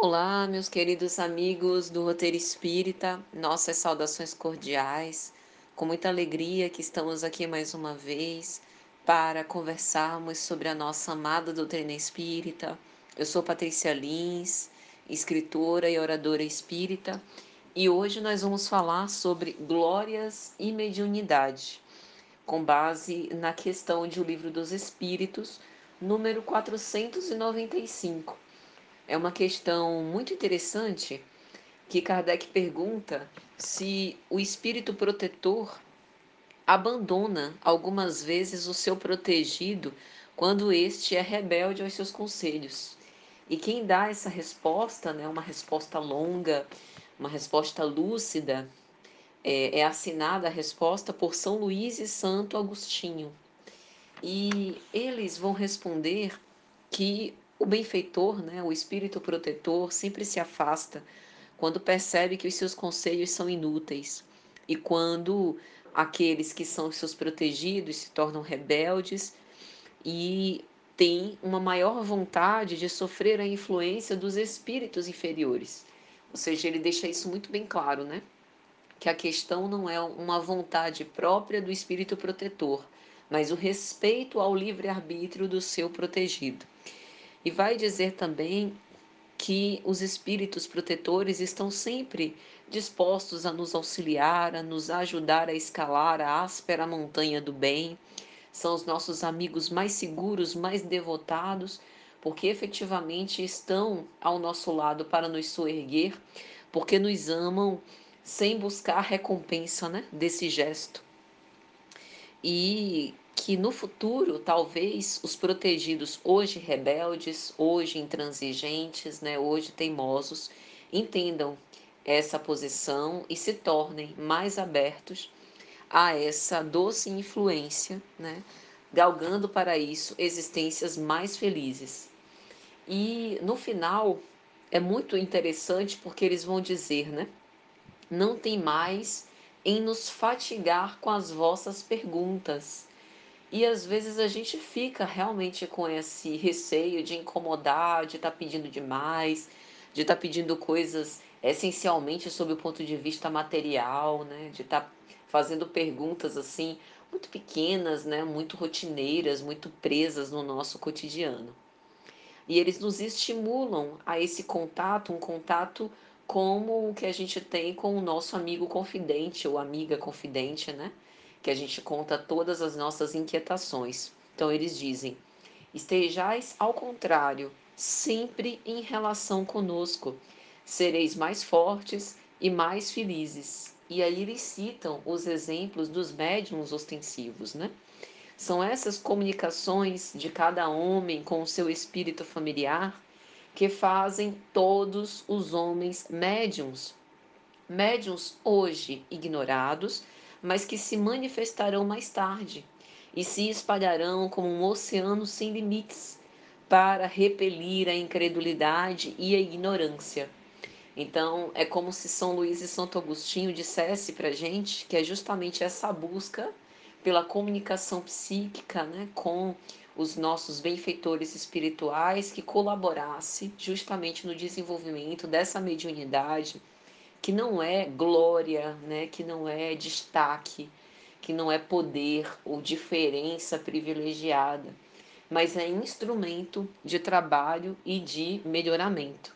Olá, meus queridos amigos do Roteiro Espírita, nossas saudações cordiais. Com muita alegria que estamos aqui mais uma vez para conversarmos sobre a nossa amada doutrina espírita. Eu sou Patrícia Lins, escritora e oradora espírita, e hoje nós vamos falar sobre glórias e mediunidade, com base na questão de O Livro dos Espíritos, número 495 é uma questão muito interessante que Kardec pergunta se o espírito protetor abandona algumas vezes o seu protegido quando este é rebelde aos seus conselhos. E quem dá essa resposta, né, uma resposta longa, uma resposta lúcida, é, é assinada a resposta por São Luís e Santo Agostinho. E eles vão responder que o benfeitor, né, o espírito protetor, sempre se afasta quando percebe que os seus conselhos são inúteis e quando aqueles que são seus protegidos se tornam rebeldes e têm uma maior vontade de sofrer a influência dos espíritos inferiores. Ou seja, ele deixa isso muito bem claro, né? Que a questão não é uma vontade própria do espírito protetor, mas o respeito ao livre-arbítrio do seu protegido. E vai dizer também que os espíritos protetores estão sempre dispostos a nos auxiliar, a nos ajudar a escalar a áspera montanha do bem. São os nossos amigos mais seguros, mais devotados, porque efetivamente estão ao nosso lado para nos soerguer, porque nos amam sem buscar recompensa né, desse gesto. E que no futuro, talvez, os protegidos hoje rebeldes, hoje intransigentes, né, hoje teimosos, entendam essa posição e se tornem mais abertos a essa doce influência, né, galgando para isso existências mais felizes. E no final é muito interessante porque eles vão dizer, né, não tem mais em nos fatigar com as vossas perguntas e às vezes a gente fica realmente com esse receio de incomodar, de estar tá pedindo demais, de estar tá pedindo coisas essencialmente sob o ponto de vista material, né? De estar tá fazendo perguntas assim muito pequenas, né? Muito rotineiras, muito presas no nosso cotidiano. E eles nos estimulam a esse contato, um contato como o que a gente tem com o nosso amigo confidente ou amiga confidente, né? que a gente conta todas as nossas inquietações. Então eles dizem: estejais ao contrário, sempre em relação conosco, sereis mais fortes e mais felizes. E aí eles citam os exemplos dos médiums ostensivos, né? São essas comunicações de cada homem com o seu espírito familiar que fazem todos os homens médiums. Médiums hoje ignorados, mas que se manifestarão mais tarde e se espalharão como um oceano sem limites para repelir a incredulidade e a ignorância. Então, é como se São Luís e Santo Agostinho dissesse para a gente que é justamente essa busca pela comunicação psíquica né, com os nossos benfeitores espirituais que colaborasse justamente no desenvolvimento dessa mediunidade, que não é glória, né, que não é destaque, que não é poder ou diferença privilegiada, mas é instrumento de trabalho e de melhoramento.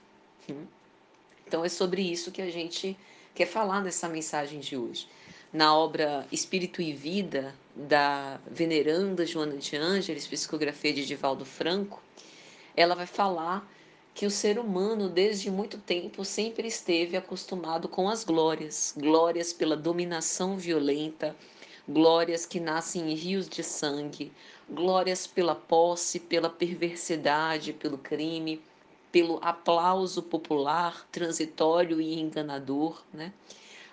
Então é sobre isso que a gente quer falar nessa mensagem de hoje. Na obra Espírito e Vida, da veneranda Joana de Ângeles, psicografia de Divaldo Franco, ela vai falar que o ser humano, desde muito tempo, sempre esteve acostumado com as glórias glórias pela dominação violenta, glórias que nascem em rios de sangue, glórias pela posse, pela perversidade, pelo crime, pelo aplauso popular, transitório e enganador. Né?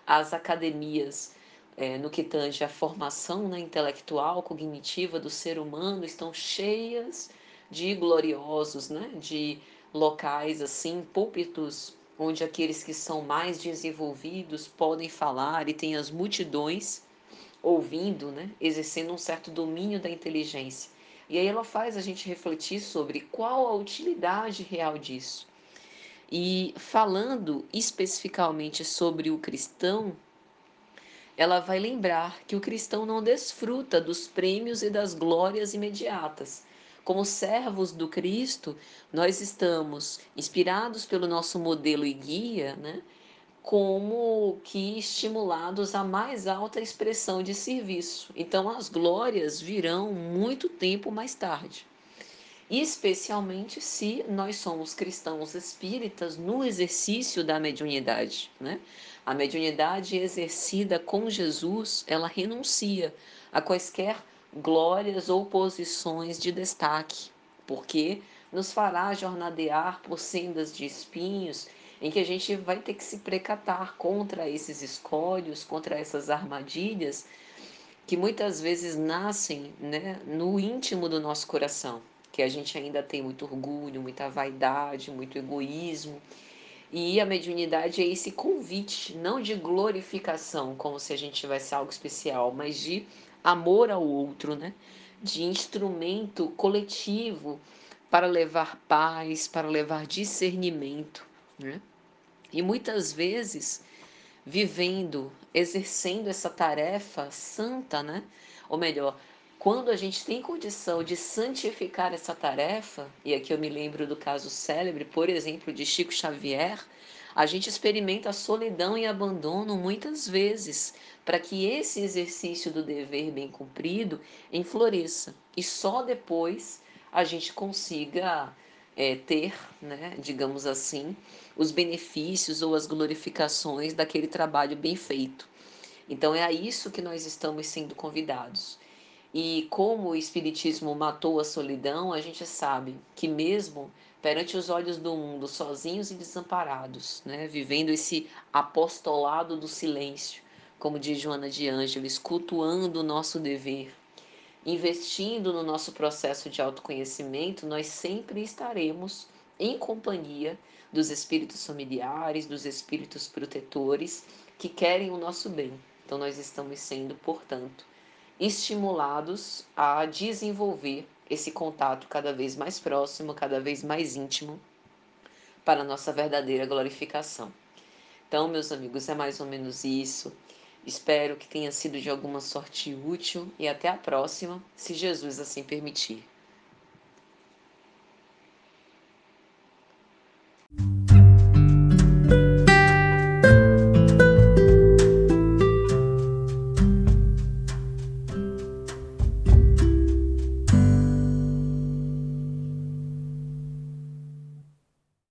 As academias. É, no que tange a formação né, intelectual, cognitiva do ser humano, estão cheias de gloriosos, né, de locais assim, púlpitos, onde aqueles que são mais desenvolvidos podem falar e tem as multidões ouvindo, né, exercendo um certo domínio da inteligência. E aí ela faz a gente refletir sobre qual a utilidade real disso. E falando especificamente sobre o cristão, ela vai lembrar que o cristão não desfruta dos prêmios e das glórias imediatas. Como servos do Cristo, nós estamos inspirados pelo nosso modelo e guia, né? como que estimulados à mais alta expressão de serviço. Então, as glórias virão muito tempo mais tarde. Especialmente se nós somos cristãos espíritas no exercício da mediunidade. Né? A mediunidade exercida com Jesus, ela renuncia a quaisquer glórias ou posições de destaque, porque nos fará jornadear por sendas de espinhos em que a gente vai ter que se precatar contra esses escolhos, contra essas armadilhas que muitas vezes nascem né, no íntimo do nosso coração, que a gente ainda tem muito orgulho, muita vaidade, muito egoísmo. E a mediunidade é esse convite, não de glorificação, como se a gente tivesse algo especial, mas de amor ao outro, né? de instrumento coletivo para levar paz, para levar discernimento. Né? E muitas vezes, vivendo, exercendo essa tarefa santa, né? Ou melhor, quando a gente tem condição de santificar essa tarefa, e aqui eu me lembro do caso célebre, por exemplo, de Chico Xavier, a gente experimenta solidão e abandono muitas vezes, para que esse exercício do dever bem cumprido enfloresça. E só depois a gente consiga é, ter, né, digamos assim, os benefícios ou as glorificações daquele trabalho bem feito. Então é a isso que nós estamos sendo convidados. E como o Espiritismo matou a solidão, a gente sabe que, mesmo perante os olhos do mundo, sozinhos e desamparados, né, vivendo esse apostolado do silêncio, como diz Joana de Ângeles, cultuando o nosso dever, investindo no nosso processo de autoconhecimento, nós sempre estaremos em companhia dos espíritos familiares, dos espíritos protetores que querem o nosso bem. Então, nós estamos sendo, portanto, estimulados a desenvolver esse contato cada vez mais próximo, cada vez mais íntimo, para a nossa verdadeira glorificação. Então, meus amigos, é mais ou menos isso. Espero que tenha sido de alguma sorte útil e até a próxima, se Jesus assim permitir.